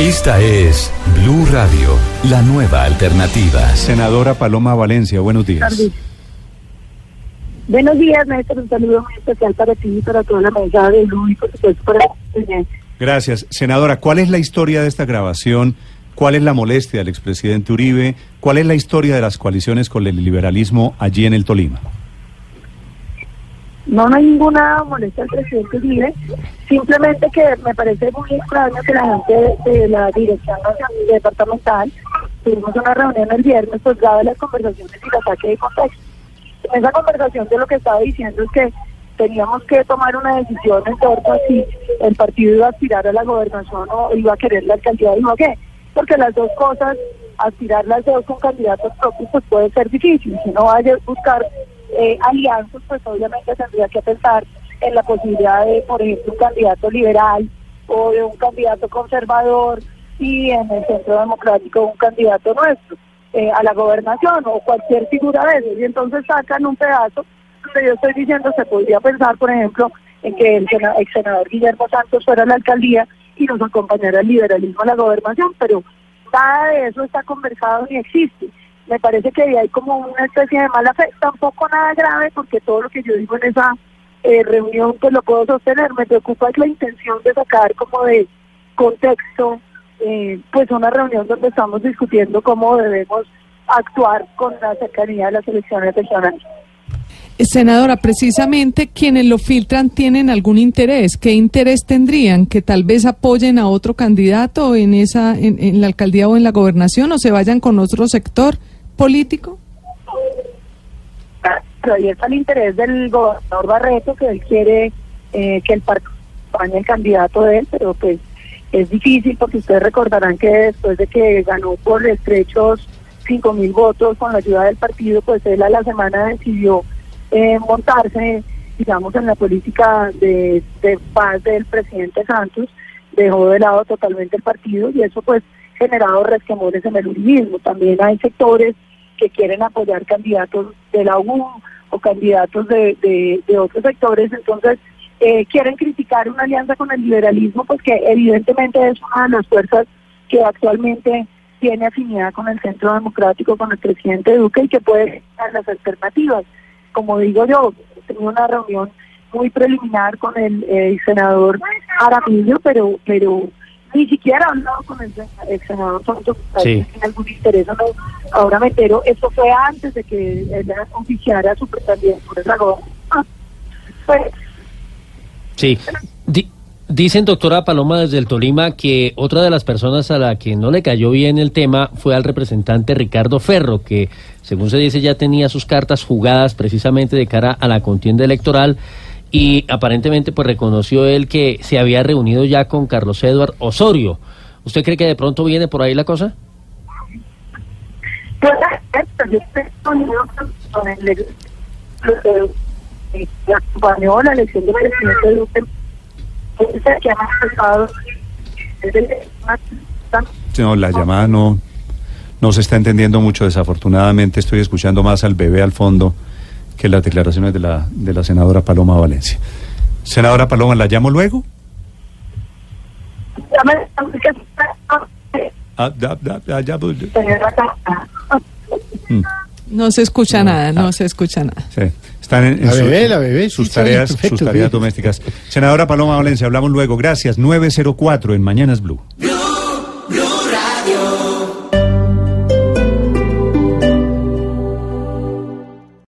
Esta es Blue Radio, la nueva alternativa. Senadora Paloma Valencia, buenos días. Buenos días, Néstor. Un saludo muy especial para ti y para toda la mesa de Blue y por supuesto para Gracias. Senadora, ¿cuál es la historia de esta grabación? ¿Cuál es la molestia del expresidente Uribe? ¿Cuál es la historia de las coaliciones con el liberalismo allí en el Tolima? No, no hay ninguna molestia al presidente Uribe, simplemente que me parece muy extraño que la gente de, la dirección nacional departamental tuvimos una reunión el viernes, pues de las conversaciones y el ataque de contexto. En esa conversación de lo que estaba diciendo es que teníamos que tomar una decisión en torno a si el partido iba a aspirar a la gobernación o iba a querer la alcaldía de Ibagué, porque las dos cosas, aspirar las dos con candidatos propios, pues puede ser difícil. Si no vaya a buscar eh, alianzas, pues obviamente tendría que pensar en la posibilidad de, por ejemplo, un candidato liberal o de un candidato conservador y en el centro democrático un candidato nuestro eh, a la gobernación o cualquier figura de esos. Y entonces sacan un pedazo donde yo estoy diciendo se podría pensar, por ejemplo, en que el, ex senador Guillermo Santos fuera a la alcaldía y nos acompañara el liberalismo a la gobernación, pero nada de eso está conversado ni existe me parece que hay como una especie de mala fe, tampoco nada grave porque todo lo que yo digo en esa eh, reunión pues lo puedo sostener, me preocupa es la intención de sacar como de contexto eh, pues una reunión donde estamos discutiendo cómo debemos actuar con la cercanía de las elecciones regionales. Senadora, precisamente quienes lo filtran tienen algún interés. ¿Qué interés tendrían? ¿Que tal vez apoyen a otro candidato en esa en, en la alcaldía o en la gobernación o se vayan con otro sector? Político? Pero ahí está el interés del gobernador Barreto, que él quiere eh, que el partido acompañe el candidato de él, pero pues es difícil porque ustedes recordarán que después de que ganó por estrechos cinco mil votos con la ayuda del partido, pues él a la semana decidió eh, montarse, digamos, en la política de, de paz del presidente Santos, dejó de lado totalmente el partido y eso pues generado resquemores en el uribismo. También hay sectores que quieren apoyar candidatos de la U o candidatos de, de, otros sectores, entonces eh, quieren criticar una alianza con el liberalismo, pues que evidentemente es una de las fuerzas que actualmente tiene afinidad con el centro democrático, con el presidente Duque y que puede dar las alternativas. Como digo yo, tengo una reunión muy preliminar con el senador Aramillo, pero pero ni siquiera hablado con el, senador Santos, sí. tiene algún interés no, ahora me entero, eso fue antes de que él oficiara su precandidatura en la pues, Sí. dicen, doctora Paloma, desde el Tolima, que otra de las personas a la que no le cayó bien el tema fue al representante Ricardo Ferro, que, según se dice, ya tenía sus cartas jugadas precisamente de cara a la contienda electoral y aparentemente pues reconoció él que se había reunido ya con Carlos Eduard Osorio. ¿Usted cree que de pronto viene por ahí la cosa? Pues yo estoy con el que acompañó la elección del presidente Duque, que ha no, la llamada no, no se está entendiendo mucho, desafortunadamente estoy escuchando más al bebé al fondo que las declaraciones de la, de la senadora Paloma Valencia. Senadora Paloma, ¿la llamo luego? Ah, mm. No se escucha nada, no ah. se escucha nada. Sí. Están en, sus, tareas, sus tareas domésticas. Senadora Paloma Valencia, hablamos luego. Gracias. 904 en Mañanas Blue.